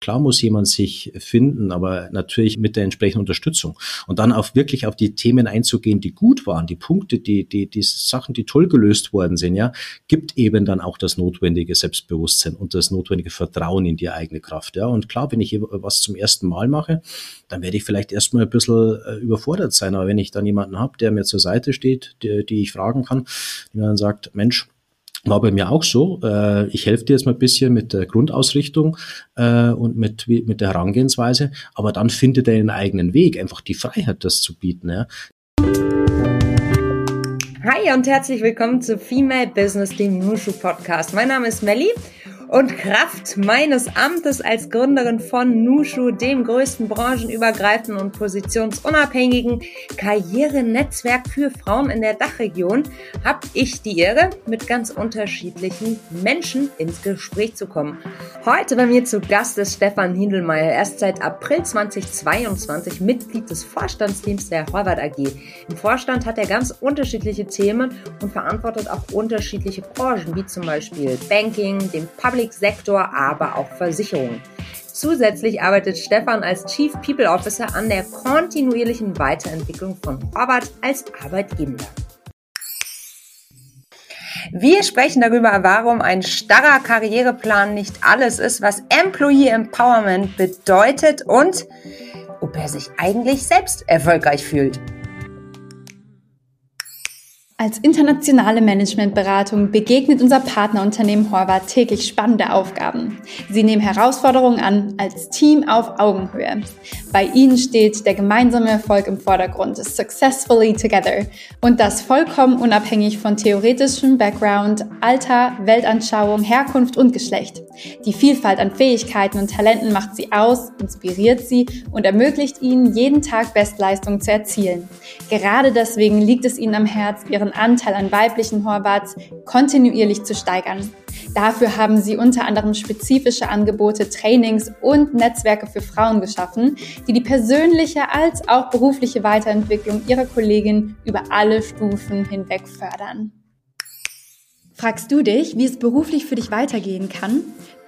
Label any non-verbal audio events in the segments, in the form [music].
Klar muss jemand sich finden, aber natürlich mit der entsprechenden Unterstützung. Und dann auch wirklich auf die Themen einzugehen, die gut waren, die Punkte, die, die, die Sachen, die toll gelöst worden sind, ja, gibt eben dann auch das notwendige Selbstbewusstsein und das notwendige Vertrauen in die eigene Kraft. Ja. Und klar, wenn ich was zum ersten Mal mache, dann werde ich vielleicht erstmal ein bisschen äh, überfordert sein. Aber wenn ich dann jemanden habe, der mir zur Seite steht, die, die ich fragen kann, die mir dann sagt, Mensch, war bei mir auch so. Äh, ich helfe dir jetzt mal ein bisschen mit der Grundausrichtung äh, und mit, mit der Herangehensweise, aber dann findet er einen eigenen Weg, einfach die Freiheit, das zu bieten. Hi und herzlich willkommen zu Female Business, dem Nushu Podcast. Mein Name ist Melly und Kraft meines Amtes als Gründerin von Nushu, dem größten branchenübergreifenden und positionsunabhängigen Karrierenetzwerk für Frauen in der Dachregion, habe ich die Ehre, mit ganz unterschiedlichen Menschen ins Gespräch zu kommen. Heute bei mir zu Gast ist Stefan Hindelmeier. Er ist seit April 2022 Mitglied des Vorstandsteams der Horvath AG. Im Vorstand hat er ganz unterschiedliche Themen und verantwortet auch unterschiedliche Branchen, wie zum Beispiel Banking, dem Public Public-Sektor, aber auch Versicherungen. Zusätzlich arbeitet Stefan als Chief People Officer an der kontinuierlichen Weiterentwicklung von Robert als Arbeitgeber. Wir sprechen darüber, warum ein starrer Karriereplan nicht alles ist, was Employee Empowerment bedeutet und ob er sich eigentlich selbst erfolgreich fühlt. Als internationale Managementberatung begegnet unser Partnerunternehmen Horvath täglich spannende Aufgaben. Sie nehmen Herausforderungen an als Team auf Augenhöhe. Bei ihnen steht der gemeinsame Erfolg im Vordergrund, successfully together. Und das vollkommen unabhängig von theoretischem Background, Alter, Weltanschauung, Herkunft und Geschlecht. Die Vielfalt an Fähigkeiten und Talenten macht sie aus, inspiriert sie und ermöglicht ihnen, jeden Tag Bestleistungen zu erzielen. Gerade deswegen liegt es ihnen am Herz, ihren ihren Anteil an weiblichen Horvats kontinuierlich zu steigern. Dafür haben sie unter anderem spezifische Angebote, Trainings und Netzwerke für Frauen geschaffen, die die persönliche als auch berufliche Weiterentwicklung ihrer Kollegin über alle Stufen hinweg fördern. Fragst du dich, wie es beruflich für dich weitergehen kann?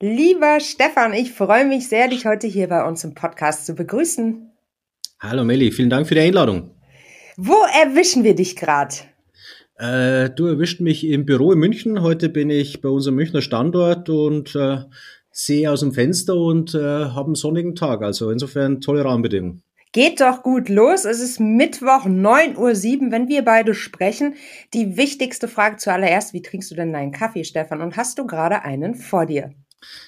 Lieber Stefan, ich freue mich sehr, dich heute hier bei uns im Podcast zu begrüßen. Hallo Melli, vielen Dank für die Einladung. Wo erwischen wir dich gerade? Äh, du erwischt mich im Büro in München. Heute bin ich bei unserem Münchner Standort und äh, sehe aus dem Fenster und äh, habe einen sonnigen Tag. Also insofern tolle Rahmenbedingungen. Geht doch gut los. Es ist Mittwoch 9.07 Uhr, wenn wir beide sprechen. Die wichtigste Frage zuallererst, wie trinkst du denn deinen Kaffee, Stefan? Und hast du gerade einen vor dir?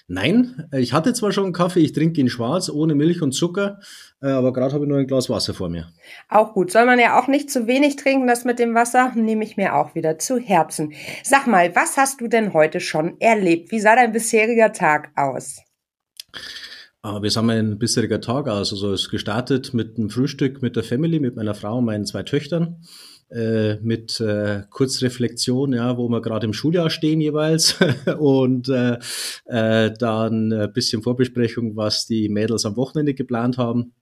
Nein, ich hatte zwar schon einen Kaffee, ich trinke ihn schwarz, ohne Milch und Zucker, äh, aber gerade habe ich nur ein Glas Wasser vor mir. Auch gut. Soll man ja auch nicht zu wenig trinken, das mit dem Wasser nehme ich mir auch wieder zu Herzen. Sag mal, was hast du denn heute schon erlebt? Wie sah dein bisheriger Tag aus? Aber wir haben ein bisheriger Tag aus. Also es gestartet mit einem Frühstück mit der Family, mit meiner Frau und meinen zwei Töchtern. Äh, mit äh, Kurzreflexion, ja, wo wir gerade im Schuljahr stehen jeweils [laughs] und äh, äh, dann ein bisschen Vorbesprechung, was die Mädels am Wochenende geplant haben.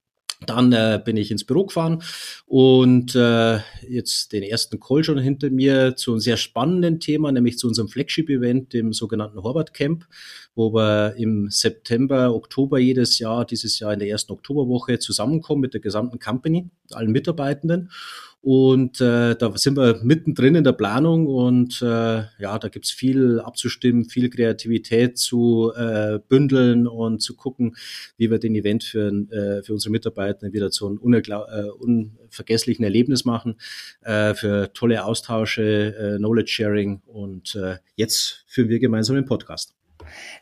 Dann äh, bin ich ins Büro gefahren und äh, jetzt den ersten Call schon hinter mir zu einem sehr spannenden Thema, nämlich zu unserem Flagship-Event, dem sogenannten Horvath Camp, wo wir im September, Oktober jedes Jahr, dieses Jahr in der ersten Oktoberwoche zusammenkommen mit der gesamten Company, allen Mitarbeitenden. Und äh, da sind wir mittendrin in der Planung und äh, ja, da gibt's viel abzustimmen, viel Kreativität zu äh, bündeln und zu gucken, wie wir den Event für, äh, für unsere Mitarbeiter wieder zu einem äh, unvergesslichen Erlebnis machen, äh, für tolle Austausche, äh, Knowledge Sharing und äh, jetzt führen wir gemeinsam den Podcast.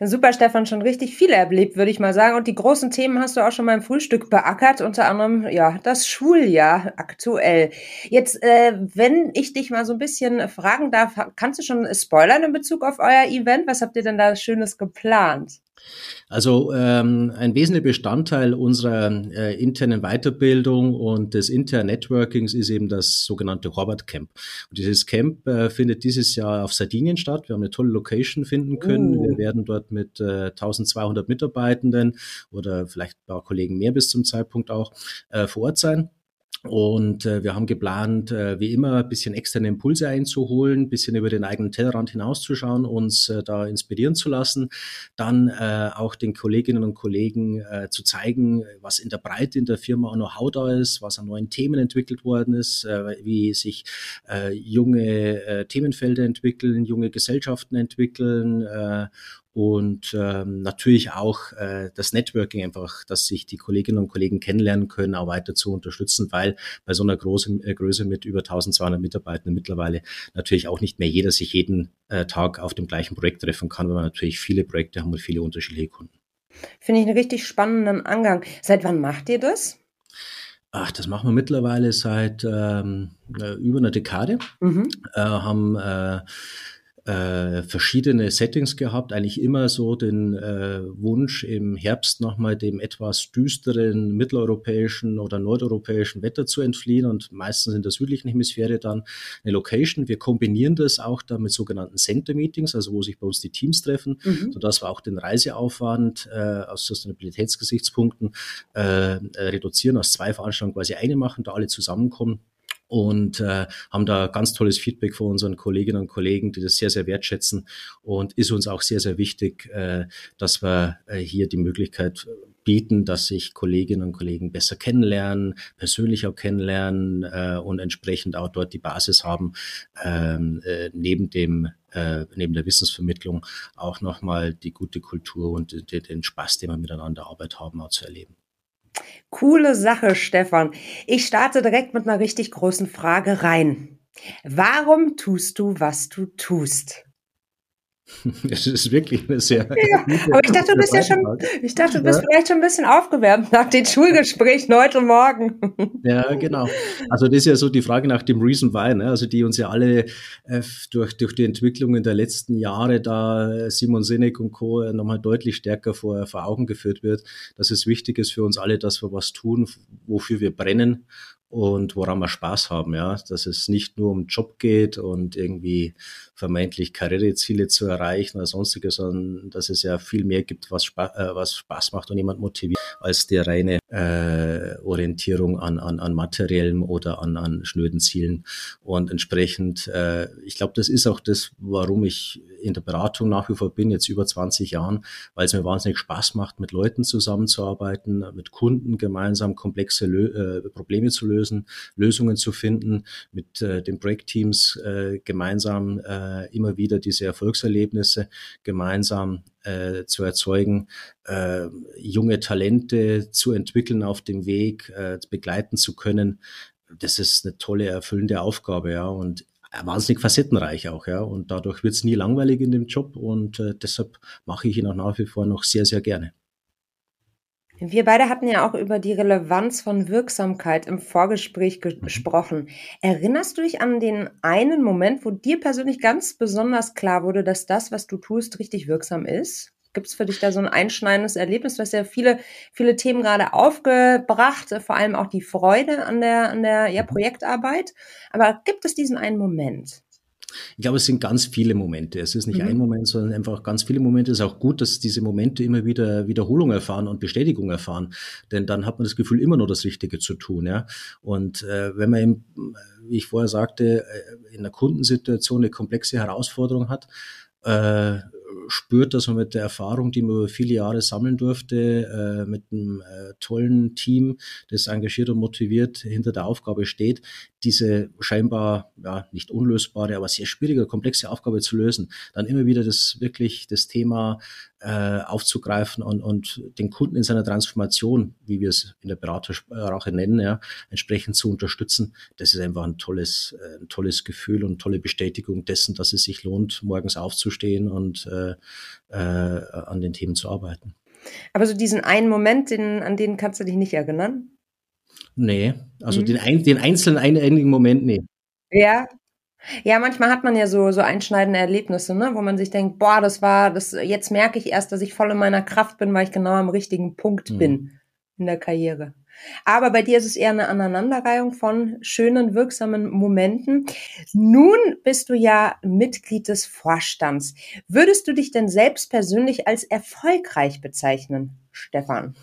Super, Stefan, schon richtig viel erlebt, würde ich mal sagen. Und die großen Themen hast du auch schon beim Frühstück beackert, unter anderem ja das Schuljahr aktuell. Jetzt, äh, wenn ich dich mal so ein bisschen fragen darf, kannst du schon spoilern in Bezug auf euer Event? Was habt ihr denn da Schönes geplant? Also ähm, ein wesentlicher Bestandteil unserer äh, internen Weiterbildung und des internen Networkings ist eben das sogenannte Horvath Camp. Und dieses Camp äh, findet dieses Jahr auf Sardinien statt. Wir haben eine tolle Location finden können. Uh. Wir werden dort mit äh, 1200 Mitarbeitenden oder vielleicht ein paar Kollegen mehr bis zum Zeitpunkt auch äh, vor Ort sein. Und äh, wir haben geplant, äh, wie immer, ein bisschen externe Impulse einzuholen, ein bisschen über den eigenen Tellerrand hinauszuschauen, uns äh, da inspirieren zu lassen, dann äh, auch den Kolleginnen und Kollegen äh, zu zeigen, was in der Breite in der Firma auch Know-how da ist, was an neuen Themen entwickelt worden ist, äh, wie sich äh, junge äh, Themenfelder entwickeln, junge Gesellschaften entwickeln äh, und ähm, natürlich auch äh, das Networking einfach, dass sich die Kolleginnen und Kollegen kennenlernen können, auch weiter zu unterstützen, weil bei so einer großen äh, Größe mit über 1200 Mitarbeitern mittlerweile natürlich auch nicht mehr jeder sich jeden äh, Tag auf dem gleichen Projekt treffen kann, weil wir natürlich viele Projekte haben und viele unterschiedliche Kunden. Finde ich einen richtig spannenden Angang. Seit wann macht ihr das? Ach, das machen wir mittlerweile seit ähm, äh, über einer Dekade. Mhm. Äh, haben äh, verschiedene Settings gehabt, eigentlich immer so den äh, Wunsch im Herbst nochmal dem etwas düsteren mitteleuropäischen oder nordeuropäischen Wetter zu entfliehen und meistens in der südlichen Hemisphäre dann eine Location. Wir kombinieren das auch dann mit sogenannten Center-Meetings, also wo sich bei uns die Teams treffen, mhm. sodass wir auch den Reiseaufwand äh, aus Sustainabilitätsgesichtspunkten äh, reduzieren, aus zwei Veranstaltungen quasi eine machen, da alle zusammenkommen und äh, haben da ganz tolles Feedback von unseren Kolleginnen und Kollegen, die das sehr, sehr wertschätzen und ist uns auch sehr, sehr wichtig, äh, dass wir äh, hier die Möglichkeit bieten, dass sich Kolleginnen und Kollegen besser kennenlernen, persönlich auch kennenlernen äh, und entsprechend auch dort die Basis haben, ähm, äh, neben dem äh, neben der Wissensvermittlung auch nochmal die gute Kultur und den Spaß, den wir miteinander Arbeit haben, auch zu erleben. Coole Sache, Stefan. Ich starte direkt mit einer richtig großen Frage rein. Warum tust du, was du tust? [laughs] Es ist wirklich eine sehr. Ja, aber ich dachte, du bist ja schon, ich dachte, du bist ja. vielleicht schon ein bisschen aufgewärmt nach den Schulgesprächen [laughs] heute Morgen. Ja, genau. Also das ist ja so die Frage nach dem Reason Why, ne? also die uns ja alle äh, durch, durch die Entwicklungen der letzten Jahre da äh, Simon Sinek und Co. nochmal deutlich stärker vor, vor Augen geführt wird, dass es wichtig ist für uns alle, dass wir was tun, wofür wir brennen und woran wir Spaß haben, ja, dass es nicht nur um Job geht und irgendwie vermeintlich Karriereziele zu erreichen oder sonstiges, sondern dass es ja viel mehr gibt, was, Spaß, äh, was Spaß macht und jemand motiviert, als die reine äh, Orientierung an, an, an materiellem oder an, an schnöden Zielen. Und entsprechend, äh, ich glaube, das ist auch das, warum ich in der Beratung nach wie vor bin, jetzt über 20 Jahren, weil es mir wahnsinnig Spaß macht, mit Leuten zusammenzuarbeiten, mit Kunden gemeinsam komplexe Lö äh, Probleme zu lösen, Lösungen zu finden, mit äh, den Projektteams äh, gemeinsam äh, immer wieder diese Erfolgserlebnisse gemeinsam äh, zu erzeugen, äh, junge Talente zu entwickeln auf dem Weg, äh, begleiten zu können. Das ist eine tolle, erfüllende Aufgabe, ja. Und wahnsinnig facettenreich auch, ja. Und dadurch wird es nie langweilig in dem Job und äh, deshalb mache ich ihn auch nach wie vor noch sehr, sehr gerne. Wir beide hatten ja auch über die Relevanz von Wirksamkeit im Vorgespräch mhm. gesprochen. Erinnerst du dich an den einen Moment, wo dir persönlich ganz besonders klar wurde, dass das, was du tust, richtig wirksam ist? Gibt es für dich da so ein einschneidendes Erlebnis? Du hast ja viele, viele Themen gerade aufgebracht, vor allem auch die Freude an der, an der ja, mhm. Projektarbeit. Aber gibt es diesen einen Moment? Ich glaube, es sind ganz viele Momente. Es ist nicht mhm. ein Moment, sondern einfach ganz viele Momente. Es ist auch gut, dass diese Momente immer wieder Wiederholung erfahren und Bestätigung erfahren, denn dann hat man das Gefühl, immer nur das Richtige zu tun. Ja? Und äh, wenn man eben, wie ich vorher sagte, äh, in einer Kundensituation eine komplexe Herausforderung hat, äh, spürt, dass man mit der Erfahrung, die man über viele Jahre sammeln durfte, äh, mit einem äh, tollen Team, das engagiert und motiviert hinter der Aufgabe steht, diese scheinbar ja nicht unlösbare, aber sehr schwierige, komplexe Aufgabe zu lösen, dann immer wieder das wirklich das Thema äh, aufzugreifen und, und den Kunden in seiner Transformation, wie wir es in der Beratersprache nennen, ja, entsprechend zu unterstützen. Das ist einfach ein tolles, äh, ein tolles Gefühl und tolle Bestätigung dessen, dass es sich lohnt, morgens aufzustehen und äh, äh, an den Themen zu arbeiten. Aber so diesen einen Moment, den, an den kannst du dich nicht erinnern? Nee, also mhm. den, den einzelnen einigen Moment, nee. Ja, ja, manchmal hat man ja so, so einschneidende Erlebnisse, ne, wo man sich denkt, boah, das war, das, jetzt merke ich erst, dass ich voll in meiner Kraft bin, weil ich genau am richtigen Punkt mhm. bin in der Karriere. Aber bei dir ist es eher eine Aneinanderreihung von schönen, wirksamen Momenten. Nun bist du ja Mitglied des Vorstands. Würdest du dich denn selbst persönlich als erfolgreich bezeichnen, Stefan?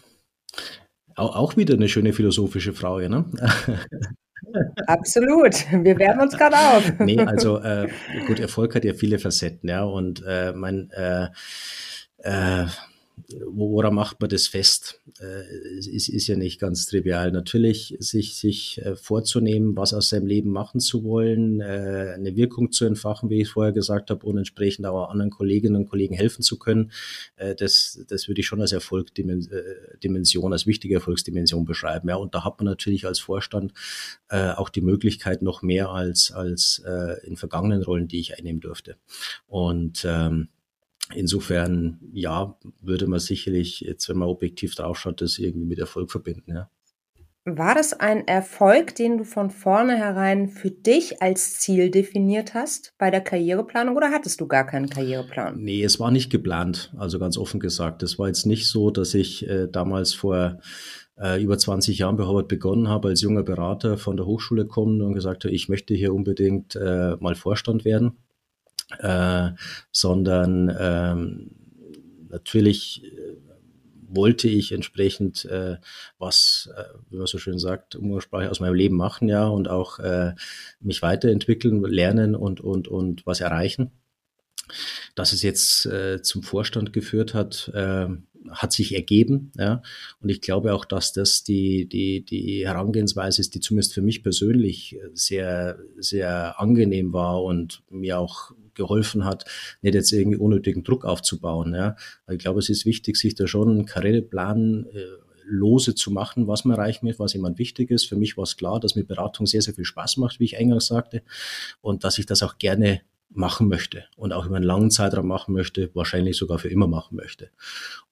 Auch wieder eine schöne philosophische Frage, ne? [laughs] Absolut. Wir wärmen uns gerade auf. [laughs] nee, also äh, gut, Erfolg hat ja viele Facetten, ja. Und äh, mein äh, äh, woran macht man das fest? Äh, es ist, ist ja nicht ganz trivial. Natürlich, sich, sich äh, vorzunehmen, was aus seinem Leben machen zu wollen, äh, eine Wirkung zu entfachen, wie ich vorher gesagt habe, und entsprechend auch anderen Kolleginnen und Kollegen helfen zu können, das, das würde ich schon als Erfolgsdimension, als wichtige Erfolgsdimension beschreiben. Ja, und da hat man natürlich als Vorstand auch die Möglichkeit noch mehr als, als in vergangenen Rollen, die ich einnehmen durfte. Und ähm, Insofern, ja, würde man sicherlich, jetzt wenn man objektiv draufschaut, das irgendwie mit Erfolg verbinden, ja. War das ein Erfolg, den du von vornherein für dich als Ziel definiert hast bei der Karriereplanung oder hattest du gar keinen Karriereplan? Nee, es war nicht geplant, also ganz offen gesagt. Es war jetzt nicht so, dass ich äh, damals vor äh, über 20 Jahren bei Harvard begonnen habe, als junger Berater von der Hochschule kommen und gesagt habe, ich möchte hier unbedingt äh, mal Vorstand werden äh, sondern ähm, natürlich äh, wollte ich entsprechend äh, was, äh, wie man so schön sagt, Umgangssprache aus meinem Leben machen, ja, und auch äh, mich weiterentwickeln, lernen und, und, und was erreichen. Dass es jetzt äh, zum Vorstand geführt hat, äh, hat sich ergeben. Ja? Und ich glaube auch, dass das die, die, die Herangehensweise ist, die zumindest für mich persönlich sehr, sehr angenehm war und mir auch geholfen hat, nicht jetzt irgendwie unnötigen Druck aufzubauen. Ja? ich glaube, es ist wichtig, sich da schon einen Karriereplan äh, lose zu machen, was man erreichen will, was jemand wichtig ist. Für mich war es klar, dass mir Beratung sehr, sehr viel Spaß macht, wie ich eingangs sagte, und dass ich das auch gerne machen möchte und auch über einen langen Zeitraum machen möchte, wahrscheinlich sogar für immer machen möchte.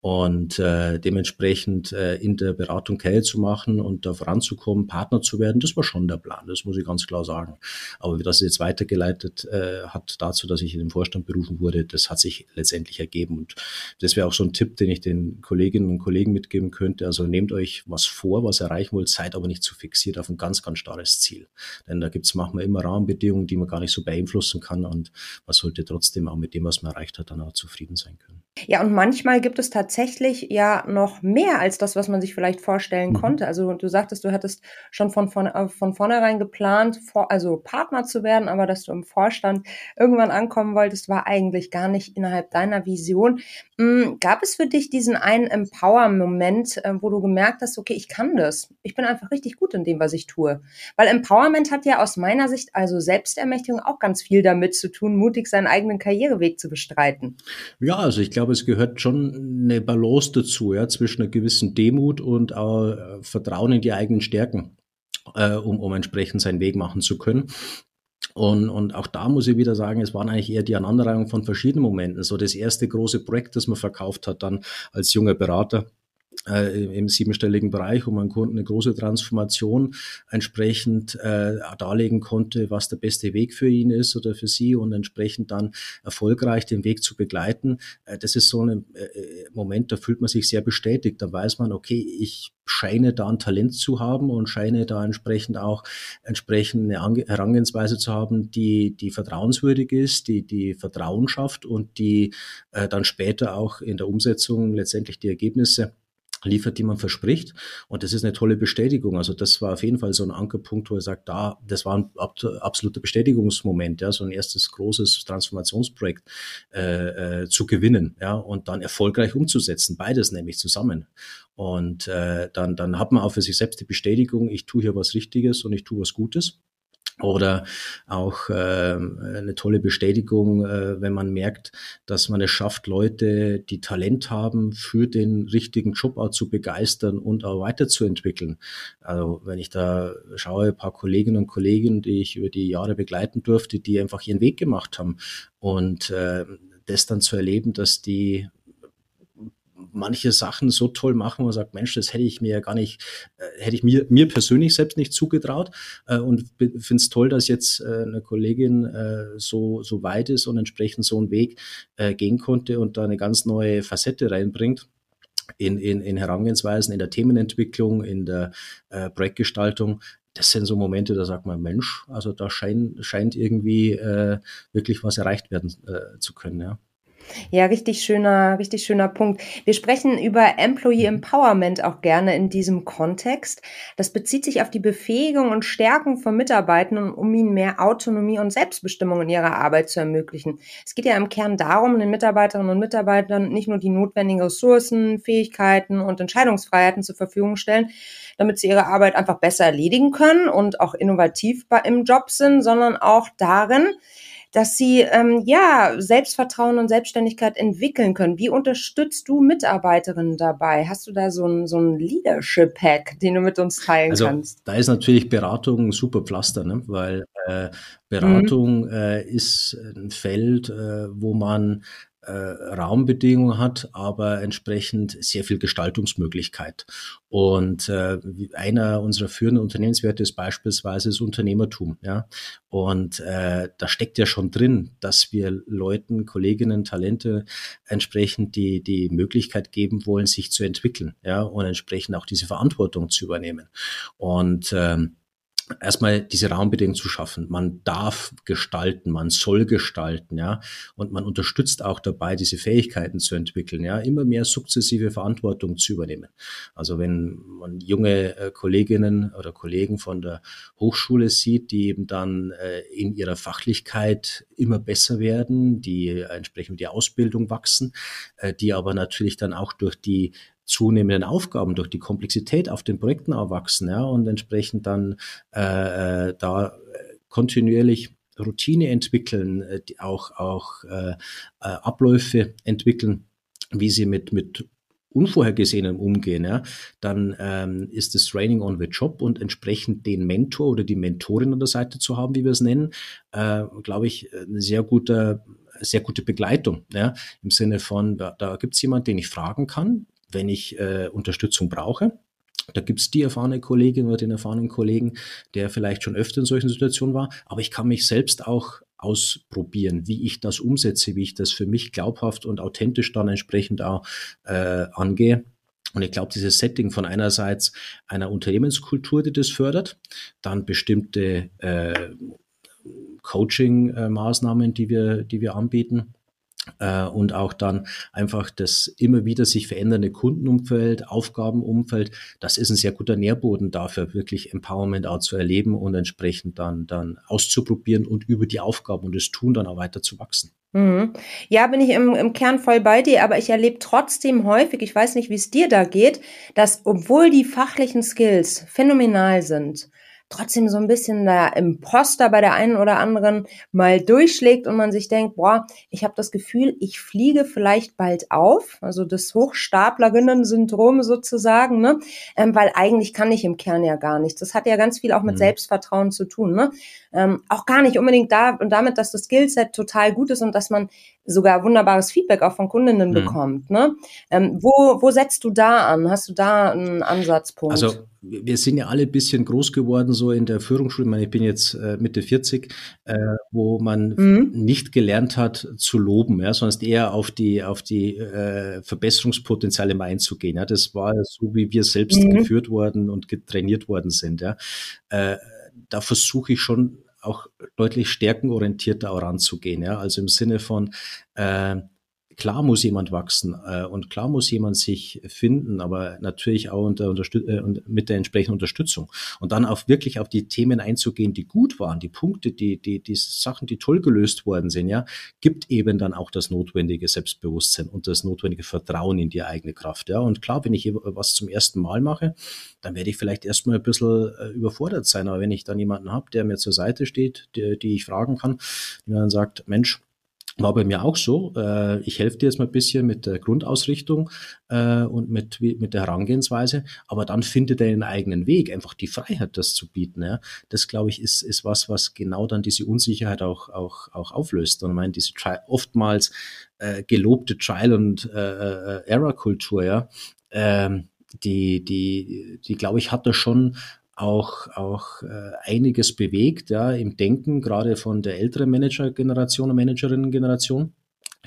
Und äh, dementsprechend äh, in der Beratung Karriere zu machen und da voranzukommen, Partner zu werden, das war schon der Plan, das muss ich ganz klar sagen. Aber wie das jetzt weitergeleitet äh, hat dazu, dass ich in den Vorstand berufen wurde, das hat sich letztendlich ergeben. Und das wäre auch so ein Tipp, den ich den Kolleginnen und Kollegen mitgeben könnte. Also nehmt euch was vor, was erreichen wollt, seid aber nicht zu fixiert auf ein ganz, ganz starres Ziel. Denn da gibt's manchmal immer Rahmenbedingungen, die man gar nicht so beeinflussen kann und man sollte trotzdem auch mit dem, was man erreicht hat, dann auch zufrieden sein können. Ja, und manchmal gibt es tatsächlich ja noch mehr als das, was man sich vielleicht vorstellen mhm. konnte. Also du sagtest, du hattest schon von, von, äh, von vornherein geplant, vor, also Partner zu werden, aber dass du im Vorstand irgendwann ankommen wolltest, war eigentlich gar nicht innerhalb deiner Vision. Mhm. Gab es für dich diesen einen Empower-Moment, äh, wo du gemerkt hast, okay, ich kann das. Ich bin einfach richtig gut in dem, was ich tue. Weil Empowerment hat ja aus meiner Sicht, also Selbstermächtigung, auch ganz viel damit zu tun, mutig seinen eigenen Karriereweg zu bestreiten. Ja, also ich glaube, es gehört schon eine Balance dazu, ja, zwischen einer gewissen Demut und äh, Vertrauen in die eigenen Stärken, äh, um, um entsprechend seinen Weg machen zu können. Und, und auch da muss ich wieder sagen, es waren eigentlich eher die Aneinanderreihung von verschiedenen Momenten. So das erste große Projekt, das man verkauft hat, dann als junger Berater, äh, im siebenstelligen Bereich, wo man Kunden eine große Transformation entsprechend äh, darlegen konnte, was der beste Weg für ihn ist oder für sie und entsprechend dann erfolgreich den Weg zu begleiten. Äh, das ist so ein äh, Moment, da fühlt man sich sehr bestätigt. Da weiß man, okay, ich scheine da ein Talent zu haben und scheine da entsprechend auch entsprechend eine Herangehensweise zu haben, die, die vertrauenswürdig ist, die, die Vertrauen schafft und die äh, dann später auch in der Umsetzung letztendlich die Ergebnisse liefert, die man verspricht. Und das ist eine tolle Bestätigung. Also das war auf jeden Fall so ein Ankerpunkt, wo er sagt, da, das war ein absoluter Bestätigungsmoment, ja, so ein erstes großes Transformationsprojekt äh, äh, zu gewinnen, ja, und dann erfolgreich umzusetzen, beides nämlich zusammen. Und äh, dann, dann hat man auch für sich selbst die Bestätigung, ich tue hier was Richtiges und ich tue was Gutes. Oder auch äh, eine tolle Bestätigung, äh, wenn man merkt, dass man es schafft, Leute, die Talent haben, für den richtigen Job auch zu begeistern und auch weiterzuentwickeln. Also wenn ich da schaue, ein paar Kolleginnen und Kollegen, die ich über die Jahre begleiten durfte, die einfach ihren Weg gemacht haben. Und äh, das dann zu erleben, dass die manche Sachen so toll machen, man sagt, Mensch, das hätte ich mir ja gar nicht, äh, hätte ich mir, mir persönlich selbst nicht zugetraut äh, und finde es toll, dass jetzt äh, eine Kollegin äh, so, so weit ist und entsprechend so einen Weg gehen konnte und da eine ganz neue Facette reinbringt. In, in, in Herangehensweisen, in der Themenentwicklung, in der äh, Projektgestaltung, das sind so Momente, da sagt man, Mensch, also da schein, scheint irgendwie äh, wirklich was erreicht werden äh, zu können. Ja. Ja, richtig schöner, richtig schöner Punkt. Wir sprechen über Employee Empowerment auch gerne in diesem Kontext. Das bezieht sich auf die Befähigung und Stärkung von Mitarbeitenden, um ihnen mehr Autonomie und Selbstbestimmung in ihrer Arbeit zu ermöglichen. Es geht ja im Kern darum, den Mitarbeiterinnen und Mitarbeitern nicht nur die notwendigen Ressourcen, Fähigkeiten und Entscheidungsfreiheiten zur Verfügung stellen, damit sie ihre Arbeit einfach besser erledigen können und auch innovativ im Job sind, sondern auch darin, dass sie ähm, ja Selbstvertrauen und Selbstständigkeit entwickeln können. Wie unterstützt du Mitarbeiterinnen dabei? Hast du da so ein, so ein Leadership-Hack, den du mit uns teilen also, kannst? Da ist natürlich Beratung ein super Pflaster, ne? weil äh, Beratung mhm. äh, ist ein Feld, äh, wo man äh, Raumbedingungen hat, aber entsprechend sehr viel Gestaltungsmöglichkeit. Und äh, einer unserer führenden Unternehmenswerte ist beispielsweise das Unternehmertum. Ja? Und äh, da steckt ja schon drin, dass wir Leuten, Kolleginnen, Talente entsprechend die, die Möglichkeit geben wollen, sich zu entwickeln ja? und entsprechend auch diese Verantwortung zu übernehmen. Und ähm, erstmal diese Raumbedingungen zu schaffen. Man darf gestalten, man soll gestalten, ja, und man unterstützt auch dabei, diese Fähigkeiten zu entwickeln, ja, immer mehr sukzessive Verantwortung zu übernehmen. Also wenn man junge äh, Kolleginnen oder Kollegen von der Hochschule sieht, die eben dann äh, in ihrer Fachlichkeit immer besser werden, die entsprechend die Ausbildung wachsen, äh, die aber natürlich dann auch durch die zunehmenden Aufgaben, durch die Komplexität auf den Projekten erwachsen ja, und entsprechend dann äh, äh da kontinuierlich Routine entwickeln, äh, die auch, auch äh, äh, Abläufe entwickeln, wie sie mit, mit Unvorhergesehenem umgehen, ja, dann ähm, ist das Training on the Job und entsprechend den Mentor oder die Mentorin an der Seite zu haben, wie wir es nennen, äh, glaube ich, eine sehr gute, sehr gute Begleitung, ja, im Sinne von, da, da gibt es jemanden, den ich fragen kann, wenn ich äh, Unterstützung brauche. Da gibt's die erfahrene Kollegin oder den erfahrenen Kollegen, der vielleicht schon öfter in solchen Situationen war. Aber ich kann mich selbst auch ausprobieren, wie ich das umsetze, wie ich das für mich glaubhaft und authentisch dann entsprechend auch äh, angehe. Und ich glaube, dieses Setting von einerseits einer Unternehmenskultur, die das fördert, dann bestimmte äh, Coaching-Maßnahmen, die wir, die wir anbieten, äh, und auch dann einfach das immer wieder sich verändernde Kundenumfeld, Aufgabenumfeld, das ist ein sehr guter Nährboden dafür, wirklich Empowerment auch zu erleben und entsprechend dann, dann auszuprobieren und über die Aufgaben und das Tun dann auch weiter zu wachsen. Mhm. Ja, bin ich im, im Kern voll bei dir, aber ich erlebe trotzdem häufig, ich weiß nicht, wie es dir da geht, dass obwohl die fachlichen Skills phänomenal sind, trotzdem so ein bisschen der Imposter bei der einen oder anderen mal durchschlägt und man sich denkt, boah, ich habe das Gefühl, ich fliege vielleicht bald auf, also das Hochstaplerinnen-Syndrom sozusagen, ne? Ähm, weil eigentlich kann ich im Kern ja gar nichts. Das hat ja ganz viel auch mit mhm. Selbstvertrauen zu tun, ne? Ähm, auch gar nicht unbedingt da und damit, dass das Skillset total gut ist und dass man sogar wunderbares Feedback auch von Kundinnen mhm. bekommt. Ne? Ähm, wo, wo setzt du da an? Hast du da einen Ansatzpunkt? Also wir sind ja alle ein bisschen groß geworden, so in der Führungsschule. Ich, meine, ich bin jetzt äh, Mitte 40, äh, wo man mhm. nicht gelernt hat zu loben, ja, sondern eher auf die, auf die äh, Verbesserungspotenziale mal einzugehen. Ja. Das war so, wie wir selbst mhm. geführt worden und getrainiert worden sind. Ja. Da versuche ich schon auch deutlich stärkenorientierter auch ranzugehen. Ja? Also im Sinne von, äh, klar muss jemand wachsen äh, und klar muss jemand sich finden, aber natürlich auch unter, unterstüt äh, mit der entsprechenden Unterstützung. Und dann auch wirklich auf die Themen einzugehen, die gut waren, die Punkte, die, die, die Sachen, die toll gelöst worden sind, ja, gibt eben dann auch das notwendige Selbstbewusstsein und das notwendige Vertrauen in die eigene Kraft. Ja. Und klar, wenn ich was zum ersten Mal mache, dann werde ich vielleicht erstmal ein bisschen äh, überfordert sein. Aber wenn ich dann jemanden habe, der mir zur Seite steht, die, die ich fragen kann, die mir dann sagt, Mensch, war bei mir auch so. Äh, ich helfe dir jetzt mal ein bisschen mit der Grundausrichtung äh, und mit, mit der Herangehensweise, aber dann findet er einen eigenen Weg, einfach die Freiheit, das zu bieten. Ja. Das, glaube ich, ist, ist was, was genau dann diese Unsicherheit auch, auch, auch auflöst. Und ich meine, diese Tri oftmals äh, gelobte Trial- und äh, äh Error-Kultur, ja, ähm, die, die, die, glaube ich, hat da schon auch, auch äh, einiges bewegt ja, im Denken, gerade von der älteren Manager-Generation und Managerinnen-Generation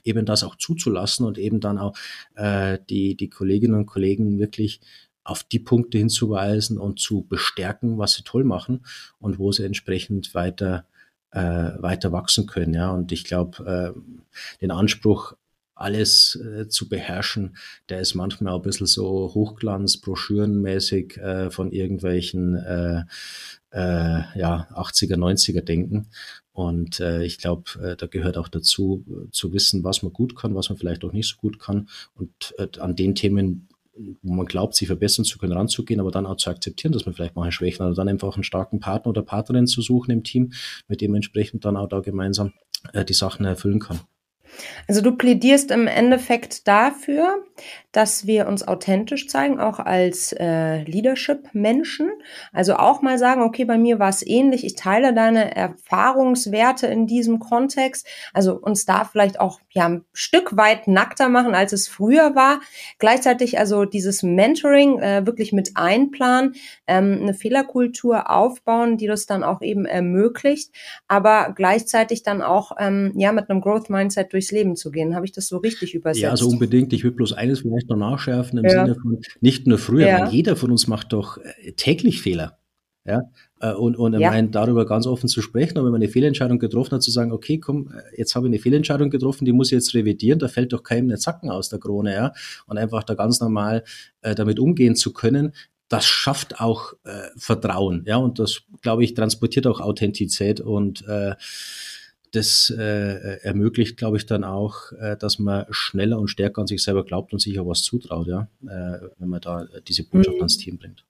eben das auch zuzulassen und eben dann auch äh, die, die Kolleginnen und Kollegen wirklich auf die Punkte hinzuweisen und zu bestärken, was sie toll machen und wo sie entsprechend weiter, äh, weiter wachsen können. Ja. Und ich glaube, äh, den Anspruch alles äh, zu beherrschen, der ist manchmal auch ein bisschen so Hochglanz, broschürenmäßig äh, von irgendwelchen äh, äh, ja, 80er, 90er Denken. Und äh, ich glaube, äh, da gehört auch dazu, zu wissen, was man gut kann, was man vielleicht auch nicht so gut kann und an den Themen, wo man glaubt, sich verbessern zu können, ranzugehen, aber dann auch zu akzeptieren, dass man vielleicht mal Schwächen hat, oder dann einfach einen starken Partner oder Partnerin zu suchen im Team, mit dem entsprechend dann auch da gemeinsam äh, die Sachen erfüllen kann. Also du plädierst im Endeffekt dafür, dass wir uns authentisch zeigen, auch als äh, Leadership-Menschen. Also auch mal sagen, okay, bei mir war es ähnlich, ich teile deine Erfahrungswerte in diesem Kontext. Also uns da vielleicht auch ja, ein Stück weit nackter machen, als es früher war. Gleichzeitig also dieses Mentoring äh, wirklich mit einplanen, ähm, eine Fehlerkultur aufbauen, die das dann auch eben ermöglicht, aber gleichzeitig dann auch ähm, ja mit einem Growth-Mindset durchs Leben zu gehen. Habe ich das so richtig übersetzt? Ja, also unbedingt. Ich will bloß eines vielleicht noch nachschärfen im ja. Sinne von nicht nur früher, ja. jeder von uns macht doch äh, täglich Fehler. Ja, äh, und, und ja. meine, darüber ganz offen zu sprechen, aber wenn man eine Fehlentscheidung getroffen hat, zu sagen, okay, komm, äh, jetzt habe ich eine Fehlentscheidung getroffen, die muss ich jetzt revidieren, da fällt doch keinem der Zacken aus der Krone, ja, und einfach da ganz normal äh, damit umgehen zu können, das schafft auch äh, Vertrauen, ja, und das, glaube ich, transportiert auch Authentizität und äh, das äh, ermöglicht, glaube ich, dann auch, äh, dass man schneller und stärker an sich selber glaubt und sich auch was zutraut, ja, äh, wenn man da diese Botschaft mhm. ans Team bringt.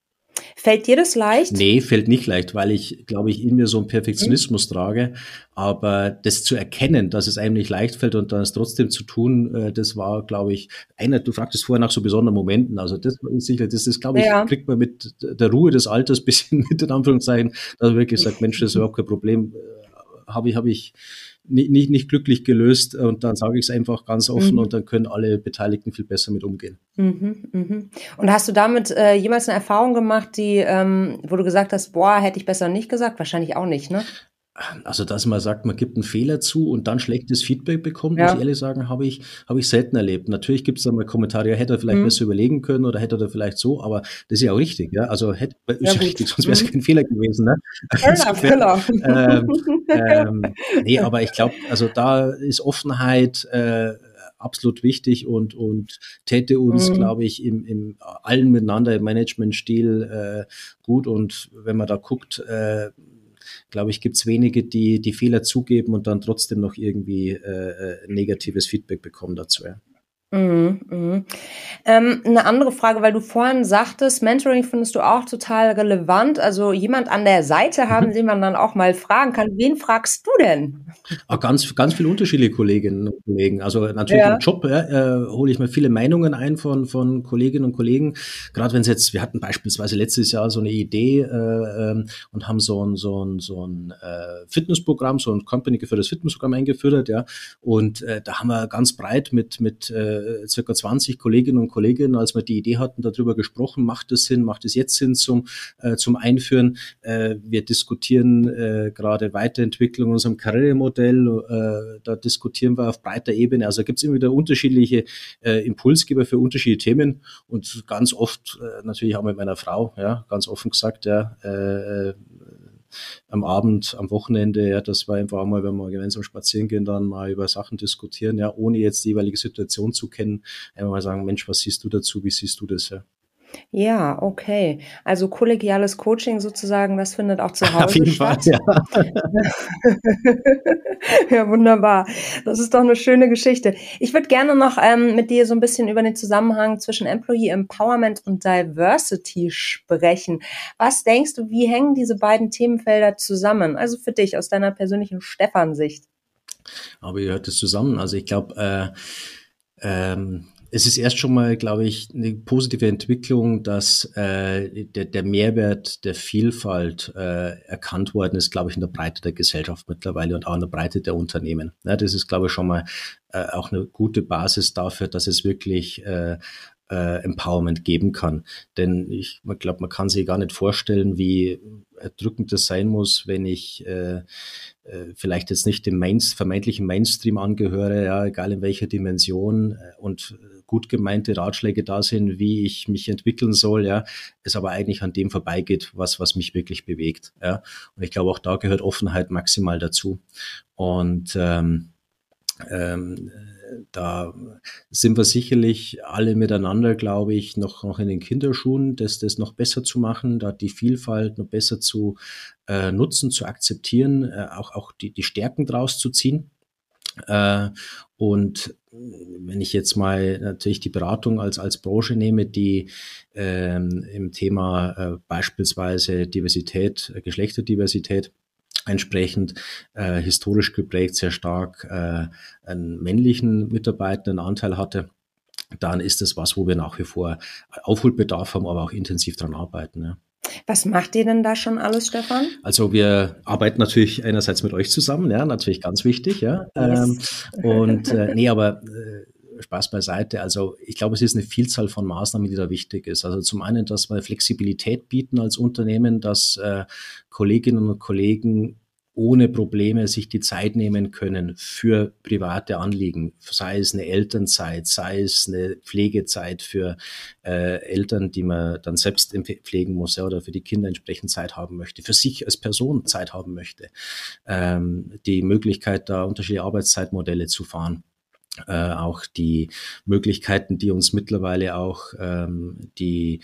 Fällt dir das leicht? Nee, fällt nicht leicht, weil ich, glaube ich, in mir so einen Perfektionismus mhm. trage. Aber das zu erkennen, dass es einem nicht leicht fällt und dann es trotzdem zu tun, äh, das war, glaube ich, einer, du fragtest vorher nach so besonderen Momenten. Also das ist sicher, das ist, glaube ich, ja. kriegt man mit der Ruhe des Alters bisschen [laughs] mit, in Anführungszeichen, dass man wirklich sagt, Mensch, das ist überhaupt kein Problem habe ich, habe ich nicht, nicht, nicht glücklich gelöst und dann sage ich es einfach ganz offen mhm. und dann können alle Beteiligten viel besser mit umgehen. Mhm, mhm. Und hast du damit äh, jemals eine Erfahrung gemacht, die, ähm, wo du gesagt hast, boah, hätte ich besser nicht gesagt? Wahrscheinlich auch nicht, ne? Also, dass man sagt, man gibt einen Fehler zu und dann schlechtes Feedback bekommt, ja. muss ich ehrlich sagen, habe ich, habe ich selten erlebt. Natürlich gibt es dann mal Kommentare, ja, hätte er vielleicht mhm. besser überlegen können oder hätte er vielleicht so, aber das ist ja auch richtig, ja. Also hätte, ist ja, richtig, sonst wäre es mhm. kein Fehler gewesen, ne? Fehler, [laughs] Fehler. Ähm, [laughs] ähm, nee, aber ich glaube, also da ist Offenheit äh, absolut wichtig und, und täte uns, mhm. glaube ich, im, im allen miteinander im Managementstil äh, gut. Und wenn man da guckt, äh, glaube ich, gibt es wenige, die die Fehler zugeben und dann trotzdem noch irgendwie äh, äh negatives Feedback bekommen dazu. Ja. Mhm, mhm. Ähm, eine andere Frage, weil du vorhin sagtest, Mentoring findest du auch total relevant. Also jemand an der Seite haben, mhm. den man dann auch mal fragen kann. Wen fragst du denn? Auch ganz, ganz viele unterschiedliche Kolleginnen und Kollegen. Also natürlich ja. im Job äh, hole ich mir viele Meinungen ein von, von Kolleginnen und Kollegen. Gerade wenn es jetzt, wir hatten beispielsweise letztes Jahr so eine Idee äh, ähm, und haben so ein, so ein, so ein äh, Fitnessprogramm, so ein Company geführtes Fitnessprogramm eingeführt, ja. Und äh, da haben wir ganz breit mit, mit äh, äh, circa 20 Kolleginnen und Kollegen, als wir die Idee hatten, darüber gesprochen, macht es Sinn, macht es jetzt Sinn zum, äh, zum Einführen. Äh, wir diskutieren äh, gerade Weiterentwicklung unserem Karrieremodell, äh, da diskutieren wir auf breiter Ebene. Also gibt es immer wieder unterschiedliche äh, Impulsgeber für unterschiedliche Themen und ganz oft äh, natürlich auch mit meiner Frau, ja, ganz offen gesagt, ja, äh, äh am Abend, am Wochenende, ja, das war einfach mal, wenn wir gemeinsam spazieren gehen, dann mal über Sachen diskutieren, ja, ohne jetzt die jeweilige Situation zu kennen, einfach mal sagen, Mensch, was siehst du dazu, wie siehst du das, ja. Ja, okay. Also kollegiales Coaching sozusagen, das findet auch zu Hause Auf jeden statt. Fall, ja. [laughs] ja, wunderbar. Das ist doch eine schöne Geschichte. Ich würde gerne noch ähm, mit dir so ein bisschen über den Zusammenhang zwischen Employee Empowerment und Diversity sprechen. Was denkst du, wie hängen diese beiden Themenfelder zusammen? Also für dich aus deiner persönlichen Stefan-Sicht. Aber ihr hört es zusammen. Also ich glaube, äh, ähm, es ist erst schon mal, glaube ich, eine positive Entwicklung, dass äh, der, der Mehrwert der Vielfalt äh, erkannt worden ist, glaube ich, in der Breite der Gesellschaft mittlerweile und auch in der Breite der Unternehmen. Ja, das ist, glaube ich, schon mal äh, auch eine gute Basis dafür, dass es wirklich äh, äh, Empowerment geben kann. Denn ich glaube, man kann sich gar nicht vorstellen, wie erdrückend das sein muss, wenn ich äh, äh, vielleicht jetzt nicht dem Main, vermeintlichen Mainstream angehöre, ja, egal in welcher Dimension äh, und gut gemeinte Ratschläge da sind, wie ich mich entwickeln soll, ja, es aber eigentlich an dem vorbeigeht, was, was mich wirklich bewegt. Ja. Und ich glaube, auch da gehört Offenheit maximal dazu. Und ähm, ähm, da sind wir sicherlich alle miteinander, glaube ich, noch, noch in den Kinderschuhen, das, das noch besser zu machen, da die Vielfalt noch besser zu äh, nutzen, zu akzeptieren, äh, auch, auch die, die Stärken draus zu ziehen. Äh, und wenn ich jetzt mal natürlich die Beratung als, als Branche nehme, die ähm, im Thema äh, beispielsweise Diversität, äh, Geschlechterdiversität, entsprechend äh, historisch geprägt sehr stark äh, einen männlichen Mitarbeitenden Anteil hatte, dann ist das was, wo wir nach wie vor Aufholbedarf haben, aber auch intensiv dran arbeiten. Ja. Was macht ihr denn da schon alles, Stefan? Also wir arbeiten natürlich einerseits mit euch zusammen, ja, natürlich ganz wichtig, ja. Yes. Ähm, und äh, nee, aber äh, Spaß beiseite. Also ich glaube, es ist eine Vielzahl von Maßnahmen, die da wichtig ist. Also zum einen, dass wir Flexibilität bieten als Unternehmen, dass äh, Kolleginnen und Kollegen ohne Probleme sich die Zeit nehmen können für private Anliegen, sei es eine Elternzeit, sei es eine Pflegezeit für äh, Eltern, die man dann selbst pflegen muss ja, oder für die Kinder entsprechend Zeit haben möchte, für sich als Person Zeit haben möchte, ähm, die Möglichkeit, da unterschiedliche Arbeitszeitmodelle zu fahren. Äh, auch die Möglichkeiten, die uns mittlerweile auch ähm, die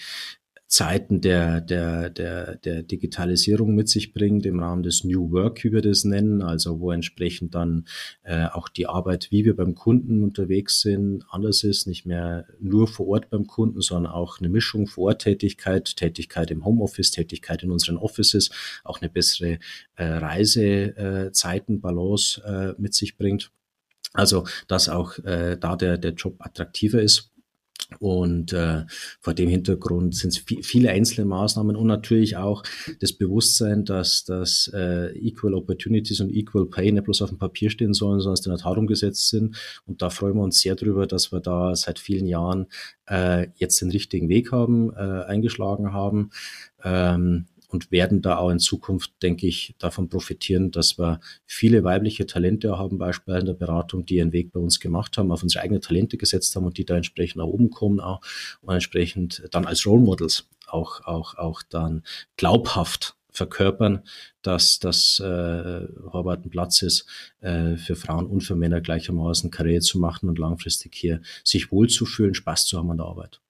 Zeiten der, der, der, der Digitalisierung mit sich bringt, im Rahmen des New Work, wie wir das nennen, also wo entsprechend dann äh, auch die Arbeit, wie wir beim Kunden unterwegs sind, anders ist, nicht mehr nur vor Ort beim Kunden, sondern auch eine Mischung vor Ort Tätigkeit, Tätigkeit im Homeoffice, Tätigkeit in unseren Offices, auch eine bessere äh, Reisezeiten, äh, Balance äh, mit sich bringt. Also, dass auch äh, da der, der Job attraktiver ist und äh, vor dem Hintergrund sind es viele einzelne Maßnahmen und natürlich auch das Bewusstsein, dass, dass äh, Equal Opportunities und Equal Pay nicht bloß auf dem Papier stehen sollen, sondern die in der Tat umgesetzt sind. Und da freuen wir uns sehr drüber, dass wir da seit vielen Jahren äh, jetzt den richtigen Weg haben, äh, eingeschlagen haben. Ähm, und werden da auch in Zukunft, denke ich, davon profitieren, dass wir viele weibliche Talente haben, beispielsweise in der Beratung, die ihren Weg bei uns gemacht haben, auf unsere eigenen Talente gesetzt haben und die da entsprechend nach oben kommen auch und entsprechend dann als Role Models auch, auch, auch dann glaubhaft verkörpern, dass das äh, Horvath ein Platz ist, äh, für Frauen und für Männer gleichermaßen Karriere zu machen und langfristig hier sich wohlzufühlen, Spaß zu haben an der Arbeit.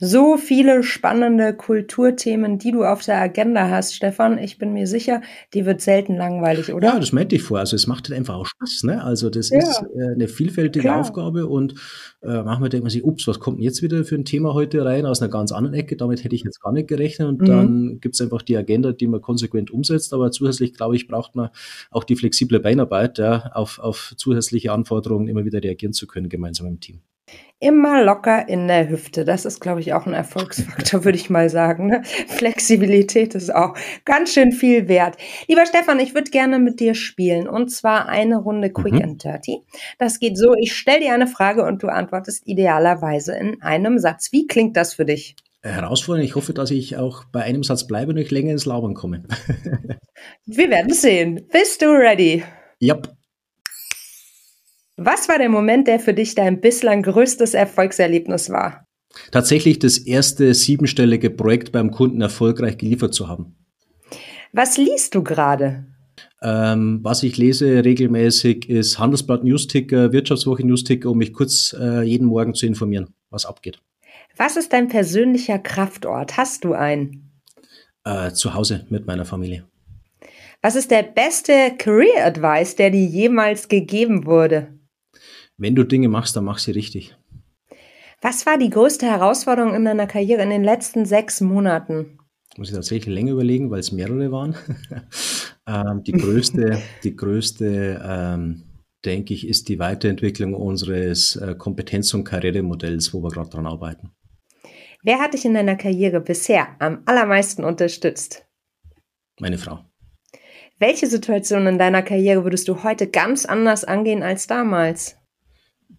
So viele spannende Kulturthemen, die du auf der Agenda hast, Stefan. Ich bin mir sicher, die wird selten langweilig, oder? Ja, das meinte ich vor. Also es macht halt einfach auch Spaß. Ne? Also das ja, ist äh, eine vielfältige klar. Aufgabe und äh, manchmal denkt man sich, ups, was kommt denn jetzt wieder für ein Thema heute rein aus einer ganz anderen Ecke? Damit hätte ich jetzt gar nicht gerechnet. Und mhm. dann gibt es einfach die Agenda, die man konsequent umsetzt. Aber zusätzlich, glaube ich, braucht man auch die flexible Beinarbeit, ja, auf, auf zusätzliche Anforderungen immer wieder reagieren zu können, gemeinsam im Team. Immer locker in der Hüfte. Das ist, glaube ich, auch ein Erfolgsfaktor, [laughs] würde ich mal sagen. Ne? Flexibilität ist auch ganz schön viel wert. Lieber Stefan, ich würde gerne mit dir spielen. Und zwar eine Runde Quick mhm. and Dirty. Das geht so, ich stelle dir eine Frage und du antwortest idealerweise in einem Satz. Wie klingt das für dich? Herausfordernd. Ich hoffe, dass ich auch bei einem Satz bleibe und nicht länger ins Labern komme. [laughs] Wir werden sehen. Bist du ready? Yep. Was war der Moment, der für dich dein bislang größtes Erfolgserlebnis war? Tatsächlich das erste siebenstellige Projekt beim Kunden erfolgreich geliefert zu haben. Was liest du gerade? Ähm, was ich lese regelmäßig ist Handelsblatt Newsticker, Wirtschaftswoche Newsticker, um mich kurz äh, jeden Morgen zu informieren, was abgeht. Was ist dein persönlicher Kraftort? Hast du einen? Äh, zu Hause mit meiner Familie. Was ist der beste Career Advice, der dir jemals gegeben wurde? Wenn du Dinge machst, dann mach sie richtig. Was war die größte Herausforderung in deiner Karriere in den letzten sechs Monaten? Muss ich tatsächlich länger überlegen, weil es mehrere waren. [laughs] ähm, die größte, [laughs] die größte, ähm, denke ich, ist die Weiterentwicklung unseres äh, Kompetenz- und Karrieremodells, wo wir gerade dran arbeiten. Wer hat dich in deiner Karriere bisher am allermeisten unterstützt? Meine Frau. Welche Situation in deiner Karriere würdest du heute ganz anders angehen als damals?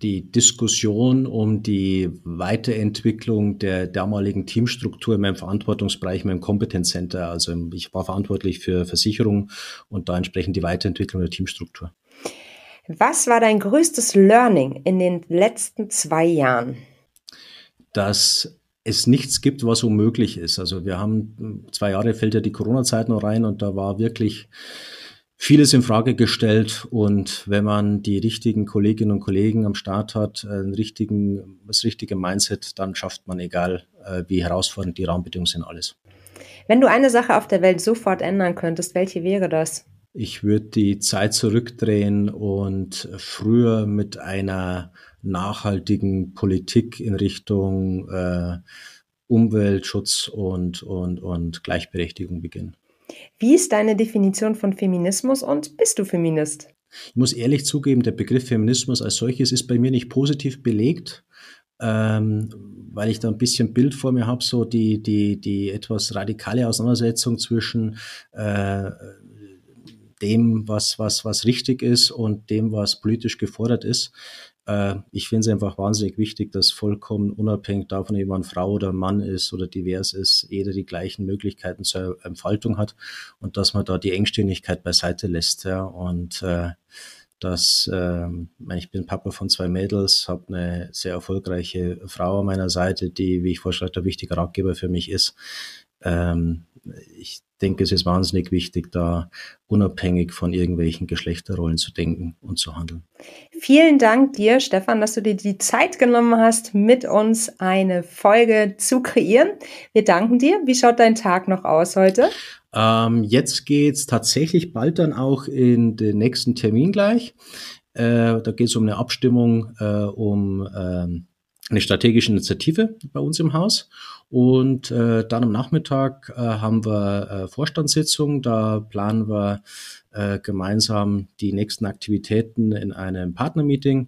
Die Diskussion um die Weiterentwicklung der damaligen Teamstruktur in meinem Verantwortungsbereich, in meinem Kompetenzcenter. Also ich war verantwortlich für Versicherung und da entsprechend die Weiterentwicklung der Teamstruktur. Was war dein größtes Learning in den letzten zwei Jahren? Dass es nichts gibt, was unmöglich ist. Also wir haben zwei Jahre fällt ja die Corona-Zeit noch rein und da war wirklich vieles in Frage gestellt und wenn man die richtigen Kolleginnen und Kollegen am Start hat, einen richtigen, das richtige Mindset, dann schafft man, egal äh, wie herausfordernd die Rahmenbedingungen sind, alles. Wenn du eine Sache auf der Welt sofort ändern könntest, welche wäre das? Ich würde die Zeit zurückdrehen und früher mit einer nachhaltigen Politik in Richtung äh, Umweltschutz und, und, und Gleichberechtigung beginnen. Wie ist deine Definition von Feminismus und bist du Feminist? Ich muss ehrlich zugeben, der Begriff Feminismus als solches ist bei mir nicht positiv belegt, ähm, weil ich da ein bisschen Bild vor mir habe, so die, die, die etwas radikale Auseinandersetzung zwischen äh, dem, was, was, was richtig ist und dem, was politisch gefordert ist. Äh, ich finde es einfach wahnsinnig wichtig, dass vollkommen unabhängig davon, ob man Frau oder Mann ist oder divers ist, jeder die gleichen Möglichkeiten zur Entfaltung hat und dass man da die Engstirnigkeit beiseite lässt. Ja. Und äh, dass äh, ich bin Papa von zwei Mädels, habe eine sehr erfolgreiche Frau an meiner Seite, die, wie ich vorschlage, der wichtige Ratgeber für mich ist. Ähm, ich denke, es ist wahnsinnig wichtig, da unabhängig von irgendwelchen Geschlechterrollen zu denken und zu handeln. Vielen Dank dir, Stefan, dass du dir die Zeit genommen hast, mit uns eine Folge zu kreieren. Wir danken dir. Wie schaut dein Tag noch aus heute? Ähm, jetzt geht's tatsächlich bald dann auch in den nächsten Termin gleich. Äh, da geht es um eine Abstimmung äh, um ähm, eine strategische Initiative bei uns im Haus. Und äh, dann am Nachmittag äh, haben wir äh, Vorstandssitzung. Da planen wir äh, gemeinsam die nächsten Aktivitäten in einem Partnermeeting.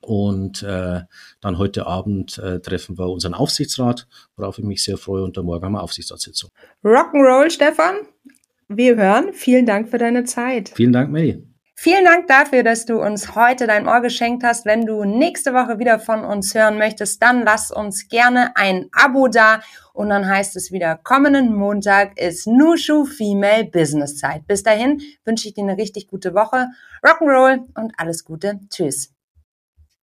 Und äh, dann heute Abend äh, treffen wir unseren Aufsichtsrat, worauf ich mich sehr freue. Und dann morgen haben wir Aufsichtsratssitzung. Rock'n'Roll, Stefan. Wir hören. Vielen Dank für deine Zeit. Vielen Dank, Melly. Vielen Dank dafür, dass du uns heute dein Ohr geschenkt hast. Wenn du nächste Woche wieder von uns hören möchtest, dann lass uns gerne ein Abo da. Und dann heißt es wieder, kommenden Montag ist Nushu Female Business Zeit. Bis dahin wünsche ich dir eine richtig gute Woche. Rock'n'Roll und alles Gute. Tschüss.